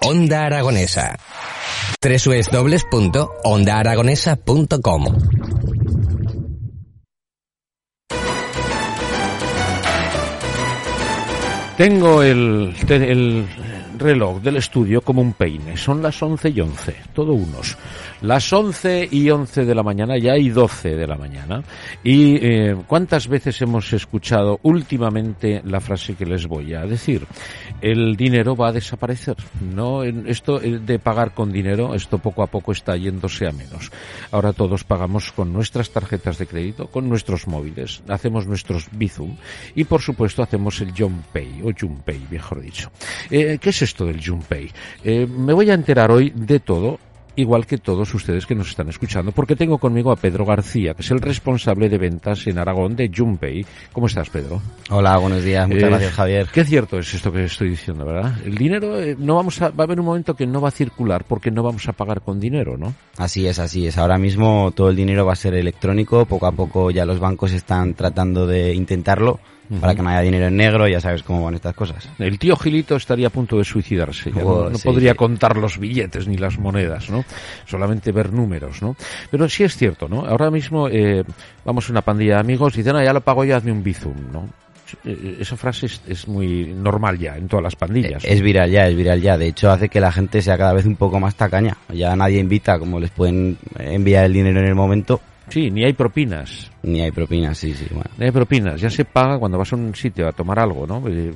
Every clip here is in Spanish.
Onda Aragonesa. www.ondaaragonesa.com Tengo el, el reloj del estudio como un peine. Son las 11 y 11, todo unos. Las 11 y 11 de la mañana, ya hay 12 de la mañana. ¿Y eh, cuántas veces hemos escuchado últimamente la frase que les voy a decir? El dinero va a desaparecer. No, esto de pagar con dinero, esto poco a poco está yéndose a menos. Ahora todos pagamos con nuestras tarjetas de crédito, con nuestros móviles, hacemos nuestros Bizum y por supuesto hacemos el Pay o Junpay, mejor dicho. Eh, ¿Qué es esto del Junpay? Eh, me voy a enterar hoy de todo igual que todos ustedes que nos están escuchando, porque tengo conmigo a Pedro García, que es el responsable de ventas en Aragón de Junpay. ¿Cómo estás, Pedro? Hola, buenos días. Muchas eh, gracias, Javier. Qué cierto es esto que estoy diciendo, ¿verdad? El dinero eh, no vamos a, va a haber un momento que no va a circular porque no vamos a pagar con dinero, ¿no? Así es, así es. Ahora mismo todo el dinero va a ser electrónico. Poco a poco ya los bancos están tratando de intentarlo para que no haya dinero en negro, ya sabes cómo van estas cosas. El tío Gilito estaría a punto de suicidarse, no, oh, podría contar los billetes ni las monedas, ¿no? Solamente ver números, ¿no? Pero sí es cierto, ¿no? Ahora mismo eh, vamos a una pandilla de amigos y dicen, ah, ya lo pago yo, hazme un bizum, ¿no? Eh, esa frase es, muy normal ya en todas las pandillas. Es viral ya, es viral ya. De hecho, hace que la gente sea cada vez un poco más tacaña. Ya nadie invita, como les pueden enviar el dinero en el momento, Sí, ni hay propinas. Ni hay propinas, sí, sí. Bueno. Ni hay propinas. Ya se paga cuando vas a un sitio a tomar algo, ¿no? Eh,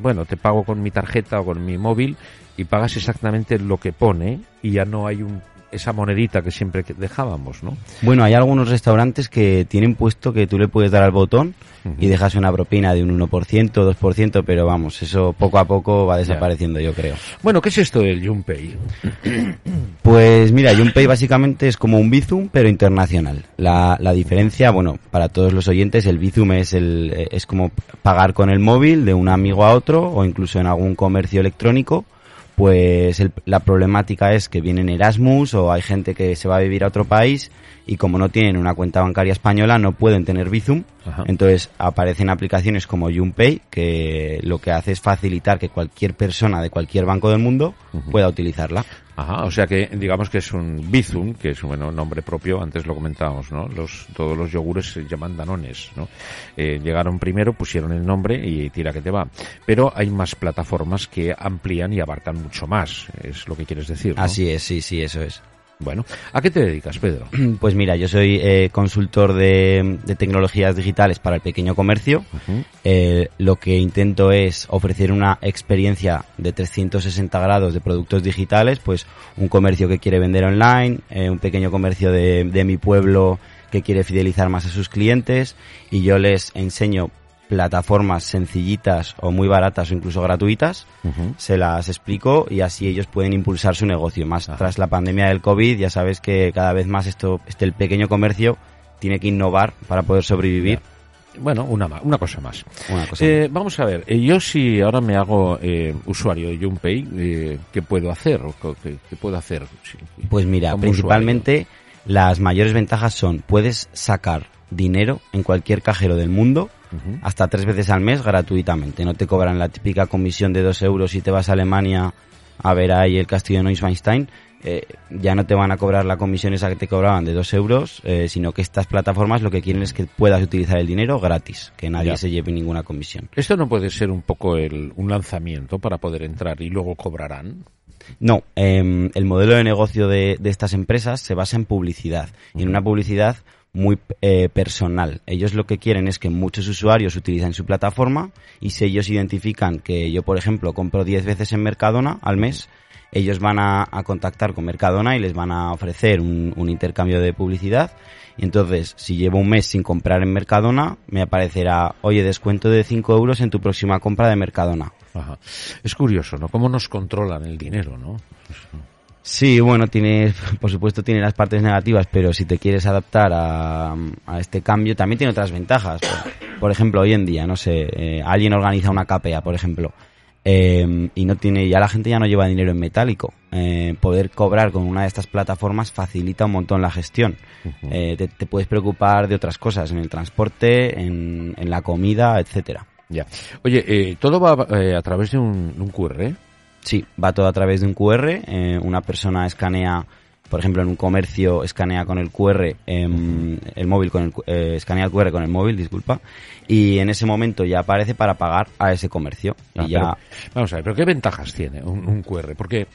bueno, te pago con mi tarjeta o con mi móvil y pagas exactamente lo que pone y ya no hay un esa monedita que siempre dejábamos, ¿no? Bueno, hay algunos restaurantes que tienen puesto que tú le puedes dar al botón y dejas una propina de un 1%, 2%, pero vamos, eso poco a poco va desapareciendo, yo creo. Bueno, ¿qué es esto del Junpay? Pues mira, Junpay básicamente es como un Bizum, pero internacional. La, la diferencia, bueno, para todos los oyentes, el Bizum es, el, es como pagar con el móvil de un amigo a otro o incluso en algún comercio electrónico pues la problemática es que vienen Erasmus o hay gente que se va a vivir a otro país y como no tienen una cuenta bancaria española no pueden tener Bizum. Entonces aparecen aplicaciones como Junpay que lo que hace es facilitar que cualquier persona de cualquier banco del mundo pueda utilizarla. Ajá, o sea que digamos que es un Bizum, que es un bueno, nombre propio, antes lo comentábamos, ¿no? Los, todos los yogures se llaman Danones, ¿no? Eh, llegaron primero, pusieron el nombre y tira que te va. Pero hay más plataformas que amplían y abarcan mucho más, es lo que quieres decir. Así es, sí, sí, eso es. Bueno, ¿a qué te dedicas, Pedro? Pues mira, yo soy eh, consultor de, tecnologías digitales para el pequeño comercio. Eh, lo que intento es ofrecer una experiencia de 360 grados de productos digitales, pues un comercio que quiere vender online, eh, un pequeño comercio de, de mi pueblo que quiere fidelizar más a sus clientes y yo les enseño plataformas sencillitas o muy baratas o incluso gratuitas, se las explico y así ellos pueden impulsar su negocio. Más tras la pandemia del COVID, ya sabes que cada vez más esto, este el pequeño comercio tiene que innovar para poder sobrevivir. Bueno, una, una cosa más. Eh, vamos a ver, eh, yo si ahora me hago eh, usuario de Junpay, ¿qué puedo hacer? ¿Qué, puedo hacer? pues mira, principalmente las mayores ventajas son, puedes sacar dinero en cualquier cajero del mundo hasta tres veces al mes gratuitamente. No te cobran la típica comisión de dos euros si te vas a Alemania a ver ahí el castillo de Neuschwanstein. Eh, ya no te van a cobrar la comisión esa que te cobraban de dos euros, eh, sino que estas plataformas lo que quieren es que puedas utilizar el dinero gratis, que nadie se lleve ninguna comisión. ¿Esto no puede ser un poco el, un lanzamiento para poder entrar y luego cobrarán? No, em, el modelo de negocio de, de, estas empresas se basa en publicidad. Y en una publicidad muy eh, personal. Ellos lo que quieren es que muchos usuarios utilicen su plataforma y si ellos identifican que yo, por ejemplo, compro 10 veces en Mercadona al mes, ellos van a, contactar con Mercadona y les van a ofrecer un, un, intercambio de publicidad. Y entonces, si llevo un mes sin comprar en Mercadona, me aparecerá, oye, descuento de 5 euros en tu próxima compra de Mercadona. Ajá. Es curioso, ¿no? Cómo nos controlan el dinero, ¿no? Sí, bueno, tiene, por supuesto tiene las partes negativas, pero si te quieres adaptar a, a este cambio, también tiene otras ventajas. Por, por ejemplo, hoy en día, no sé, eh, alguien organiza una KPA, por ejemplo, eh, y no tiene, ya la gente ya no lleva dinero en metálico. Eh, poder cobrar con una de estas plataformas facilita un montón la gestión. Eh, te, te puedes preocupar de otras cosas, en el transporte, en, en la comida, etcétera. Ya. Oye, eh, todo va eh, a través de un, un QR. Sí, va todo a través de un QR. eh, una persona escanea, por ejemplo, en un comercio, escanea con el QR, em, el móvil con el, eh, escanea el QR con el móvil, disculpa, y en ese momento ya aparece para pagar a ese comercio. Ah, y ya, pero- vamos a ver, pero ¿qué ventajas tiene un, un QR? Porque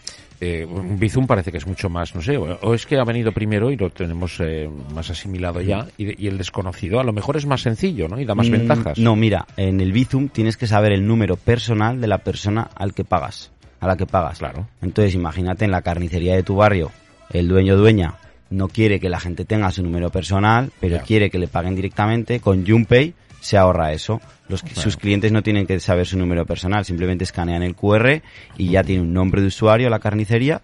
eh, un Bizum parece que es mucho más, no sé, o, o es que ha venido primero y lo tenemos eh, más asimilado ya, y, y el desconocido a lo mejor es más sencillo, ¿no? Y da más Mm, ventajas. No, mira, en el Bizum tienes que saber el número personal de la persona al que pagas, a la que pagas. Claro. Entonces, imagínate en la carnicería de tu barrio, el dueño dueña no quiere que la gente tenga su número personal, pero quiere que le paguen directamente con Junpay se ahorra eso. Los. Sus clientes no tienen que saber su número personal, simplemente escanean el QR y ya tiene un nombre de usuario la carnicería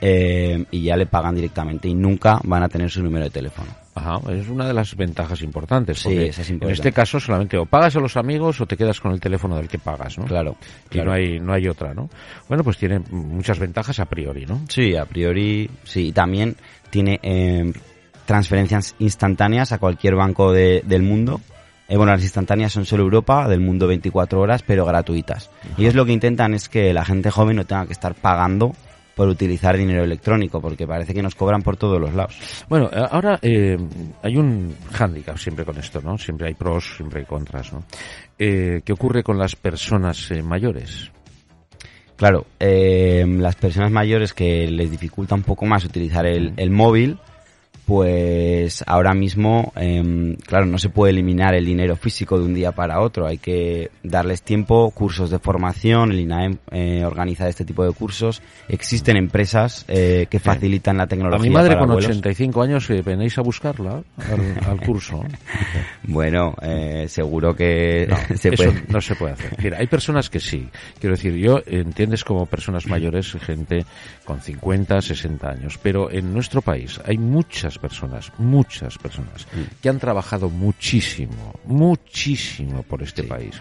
eh, y ya le pagan directamente y nunca van a tener su número de teléfono. Ajá, es una de las ventajas importantes. Sí, porque esa es En importante. este caso solamente o pagas a los amigos o te quedas con el teléfono del que pagas, ¿no? Claro, Y claro. no hay, no hay otra, ¿no? Bueno, pues tiene muchas ventajas a priori, ¿no? Sí, a priori sí. Y también tiene eh, transferencias instantáneas a cualquier banco de- del mundo. Eh, bueno, las instantáneas son solo Europa, del mundo 24 horas, pero gratuitas. Y ellos lo que intentan es que la gente joven no tenga que estar pagando por utilizar dinero electrónico, porque parece que nos cobran por todos los lados. Bueno, eh, ahora eh, hay un hándicap siempre con esto, ¿no? Siempre hay pros, siempre hay contras, ¿no? Eh, ¿Qué ocurre con las personas eh, mayores? Claro, eh, las personas mayores que les dificulta un poco más utilizar el, el móvil, pues ahora mismo, em, claro, no se puede eliminar el dinero físico de un día para otro. Hay que darles tiempo, cursos de formación. El INAEM eh, organiza este tipo de cursos. Existen empresas eh, que facilitan la A tecnología. mi madre para con abuelos. 85 años eh, venéis a buscarla al, al curso. Bueno, eh, seguro que No, se eso puede. no se puede hacer. Mira, hay personas que sí. Quiero decir, yo entiendes como personas mayores, gente con 50, 60 años, pero en nuestro país hay muchas personas, muchas personas que han trabajado muchísimo, muchísimo por este país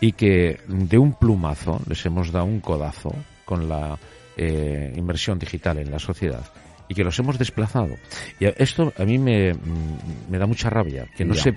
y que de un plumazo les hemos dado un codazo con la eh, inversión digital en la sociedad y que los hemos desplazado. Y esto a mí me, mm, me da mucha rabia, que no Ya. sé,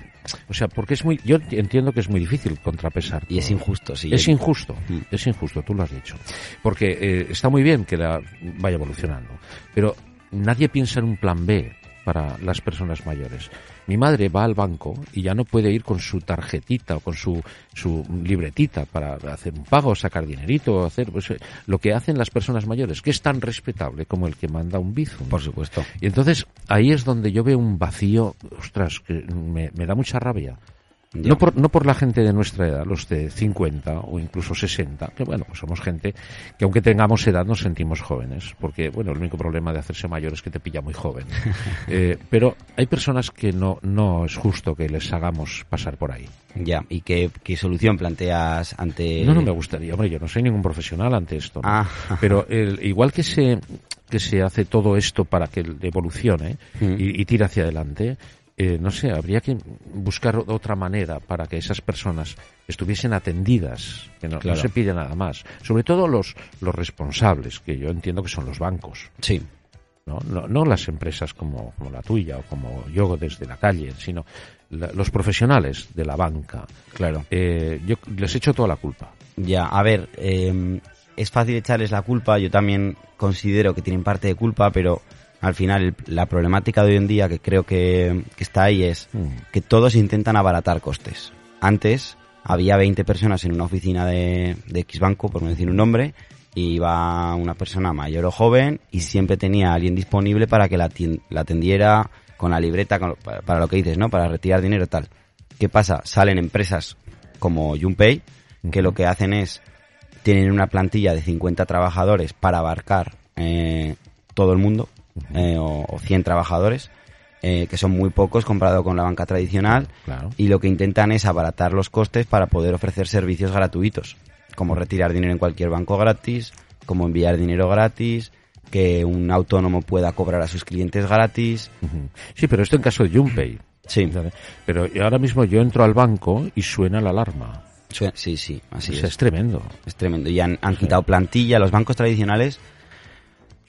o sea, porque es muy, yo entiendo que es muy difícil contrapesar. Y es injusto, sí. Es injusto, Mm. es injusto, tú lo has dicho. Porque eh, está muy bien que la vaya evolucionando, pero nadie piensa en un plan B para las personas mayores. Mi madre va al banco y ya no puede ir con su tarjetita o con su, su libretita para hacer un pago, sacar dinerito, o hacer pues, eh, lo que hacen las personas mayores, que es tan respetable como el que manda un bizum. Por supuesto. Y entonces ahí es donde yo veo un vacío, ostras, que me, me da mucha rabia. Ya. No por, no por la gente de nuestra edad, los de 50 o incluso 60, que bueno, pues somos gente que aunque tengamos edad nos sentimos jóvenes, porque bueno, el único problema de hacerse mayor es que te pilla muy joven. Eh, pero hay personas que no, no es justo que les hagamos pasar por ahí. Ya, ¿y qué, qué solución planteas ante...? No, no me gustaría, hombre, yo no soy ningún profesional ante esto. ¿no? Ah. Pero el- igual que se, que se hace todo esto para que evolucione Mm. y, y tire hacia adelante, eh, no sé, habría que buscar otra manera para que esas personas estuviesen atendidas, que no, se pide nada más. Sobre todo los, los responsables, que yo entiendo que son los bancos. Sí, ¿no? No, no las empresas como, como la tuya o como yo desde la calle, sino la- los profesionales de la banca. claro. Eh, yo les echo toda la culpa. Ya, a ver, eh, es fácil echarles la culpa, yo también considero que tienen parte de culpa, pero al final la problemática de hoy en día que creo que, que está ahí es Mm. que todos intentan abaratar costes. Antes había 20 personas en una oficina de, de X banco, por no decir un nombre, y iba una persona mayor o joven y siempre tenía a alguien disponible para que la, atendiera con la libreta, con- para, para lo que dices, ¿no? Para retirar dinero tal. ¿Qué pasa? Salen empresas como Junpay, que lo que hacen es, tienen una plantilla de 50 trabajadores para abarcar eh, todo el mundo, eh, o, o 100 trabajadores, eh, que son muy pocos comparado con la banca tradicional, Claro. y lo que intentan es abaratar los costes para poder ofrecer servicios gratuitos. como retirar dinero en cualquier banco gratis, como enviar dinero gratis, que un autónomo pueda cobrar a sus clientes gratis. Sí, pero esto en caso de Junpay. Sí, Pero ahora mismo yo entro al banco y suena la alarma. Sí, sí, así O sea, es. es tremendo. Es tremendo. Y han, han quitado plantilla. Los bancos tradicionales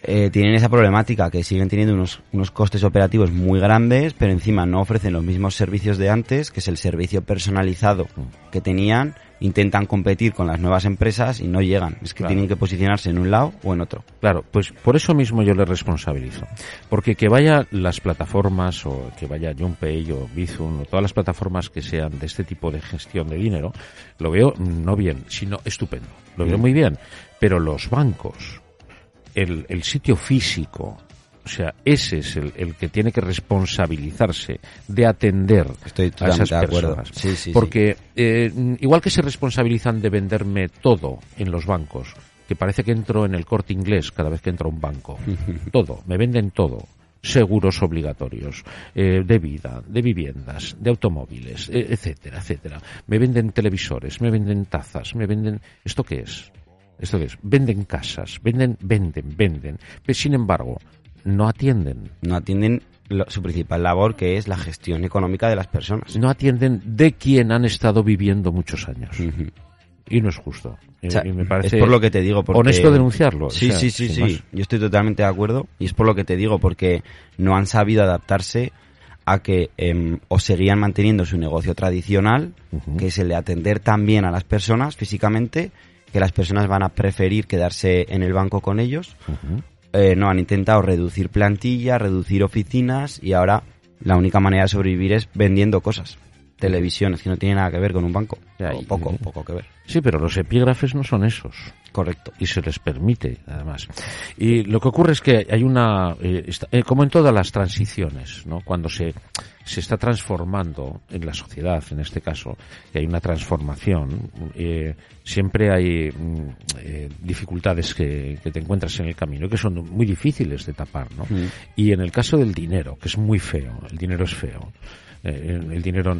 eh, tienen esa problemática, que siguen teniendo unos, unos costes operativos muy grandes, pero encima no ofrecen los mismos servicios de antes, que es el servicio personalizado que tenían. Intentan competir con las nuevas empresas y no llegan. Es que Claro. tienen que posicionarse en un lado o en otro. Claro, pues por eso mismo yo le responsabilizo. Porque que vaya las plataformas o que vaya Junpay o Bizum o todas las plataformas que sean de este tipo de gestión de dinero, lo veo no bien, sino estupendo. Lo veo Mm. muy bien. Pero los bancos, el, el sitio físico, o sea, ese es el, el que tiene que responsabilizarse de atender Estoy a esas de personas. Sí, sí, sí. Porque eh, igual que se responsabilizan de venderme todo en los bancos, que parece que entro en el corte inglés cada vez que entro a un banco, todo, me venden todo. Seguros obligatorios, eh, de vida, de viviendas, de automóviles, eh, etcétera, etcétera. Me venden televisores, me venden tazas, me venden... ¿Esto qué es? ¿Esto es? Venden casas, venden, venden, venden. Pero, sin embargo, no atienden. No atienden lo- su principal labor, que es la gestión económica de las personas. No atienden de quien han estado viviendo muchos años. Y no es justo. Y- O sea, y me parece es por lo que te digo. Porque... honesto denunciarlo. o Sí, sea, sí, sí, sí. más. Yo estoy totalmente de acuerdo. Y es por lo que te digo, porque no han sabido adaptarse a que em, o seguían manteniendo su negocio tradicional, que es el de atender también a las personas físicamente, que las personas van a preferir quedarse en el banco con ellos. Eh, no, han intentado reducir plantilla, reducir oficinas y ahora la única manera de sobrevivir es vendiendo cosas. Televisiones, que no tiene nada que ver con un banco. O y- poco, poco que ver. Sí, pero los epígrafes no son esos. Correcto. Y se les permite, además. Y lo que ocurre es que hay una, eh, está- eh, como en todas las transiciones, ¿no? Cuando se, se está transformando en la sociedad, en este caso, que hay una transformación, eh, siempre hay mm, eh, dificultades que, que te encuentras en el camino y que son muy difíciles de tapar, ¿no? Mm. Y en el caso del dinero, que es muy feo, el dinero es feo. eh, el dinero,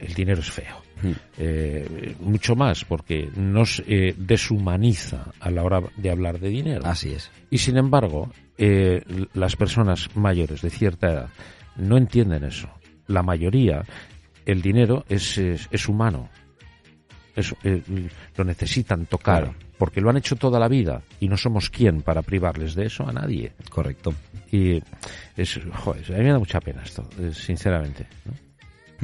el dinero es feo. Mm. Eh, mucho más porque nos eh, deshumaniza a la hora de hablar de dinero. Así es. Y sin embargo, las personas mayores de cierta edad no entienden eso. La mayoría, el dinero es, es, es humano. Es- eh, lo necesitan tocar. Claro. Porque lo han hecho toda la vida y no somos quien para privarles de eso a nadie. Correcto. Y es, joder, a mí me da mucha pena esto, eh, sinceramente. ¿no?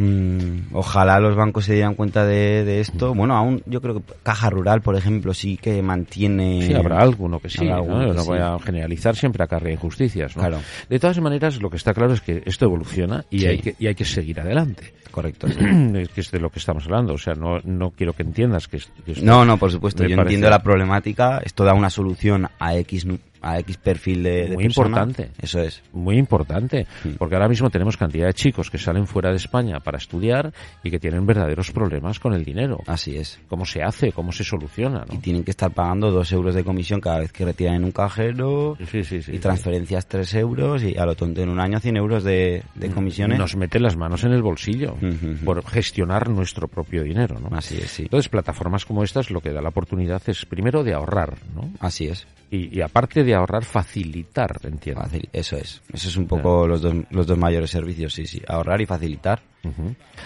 Mm, ojalá los bancos se dieran cuenta de, de esto. Bueno, aún yo creo que Caja Rural, por ejemplo, sí que mantiene. Sí, habrá alguno que sí, ¿no? que No sí. voy a generalizar, siempre acarrea injusticias, ¿no? Claro. De todas maneras, lo que está claro es que esto evoluciona y, Sí. hay, que, y hay que seguir adelante. Correcto. sí. es que es de lo que estamos hablando, o sea, no, no quiero que entiendas que, que esto- No, no, por supuesto. Yo parece- entiendo la problemática. Esto da una solución a X, a X perfil de, de Muy persona. importante. Eso es. muy importante, Sí. porque ahora mismo tenemos cantidad de chicos que salen fuera de España para estudiar y que tienen verdaderos problemas con el dinero. Así es. ¿Cómo se hace? ¿Cómo se soluciona? Y tienen que estar pagando dos euros de comisión cada vez que retiran en un cajero. Sí, sí, sí. y transferencias tres euros y a lo tonto en un año 100 euros de, de comisiones. Nos mete las manos en el bolsillo por gestionar nuestro propio dinero, ¿no? Así es, sí. Entonces, plataformas como estas lo que da la oportunidad es primero de ahorrar, ¿no? Así es. Y, y aparte de ahorrar, facilitar, entiendo. Eso es. Eso es un poco los dos, los dos mayores servicios, sí, sí. Ahorrar y facilitar.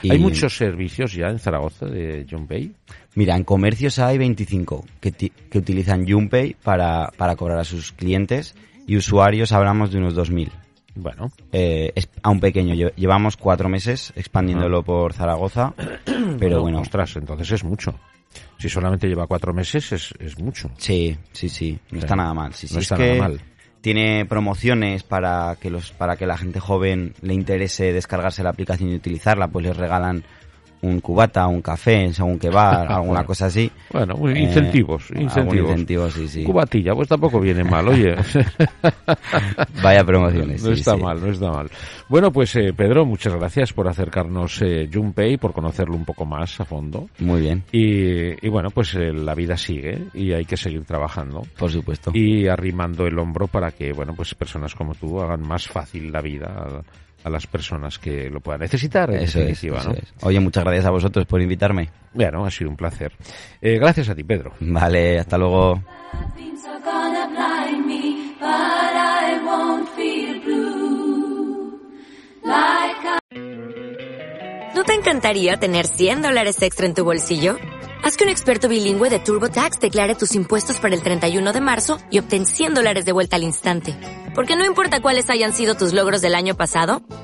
Y- Hay muchos servicios ya en Zaragoza de John Pay. Mira, en comercios hay 25 que, que utilizan Junpay para, para cobrar a sus clientes y usuarios hablamos de unos 2.000. Bueno, Eh, es aún pequeño. Lle- Llevamos cuatro meses expandiéndolo por Zaragoza, pero bueno. Ostras, entonces es mucho. Si solamente lleva cuatro meses, es, es mucho. Sí, sí, sí. No está nada mal. Sí, sí. No es está que nada mal. Tiene promociones para que los para que la gente joven le interese descargarse la aplicación y utilizarla, pues les regalan un cubata, un café, según que va, alguna Bueno. cosa así. Bueno, Eh, incentivos, incentivos. incentivo, sí, sí. Cubatilla, pues tampoco viene mal, oye. Vaya promociones. No sí, está sí. mal, no está mal. Bueno, pues eh, Pedro, muchas gracias por acercarnos eh, Junpay, por conocerlo un poco más a fondo. Muy bien, Y, y bueno, pues eh, la vida sigue y hay que seguir trabajando por supuesto. y arrimando el hombro para que, bueno, pues personas como tú hagan más fácil la vida a las personas que lo puedan necesitar, en Eso es, definitiva, eso ¿no? es. Oye, muchas gracias a vosotros por invitarme. Bueno, ha sido un placer. Eh, gracias a ti, Pedro. Vale, hasta luego. ¿No te encantaría tener 100 dólares extra en tu bolsillo? Haz que un experto bilingüe de TurboTax declare tus impuestos para el 31 de marzo y obtén 100 dólares de vuelta al instante. Porque no importa cuáles hayan sido tus logros del año pasado,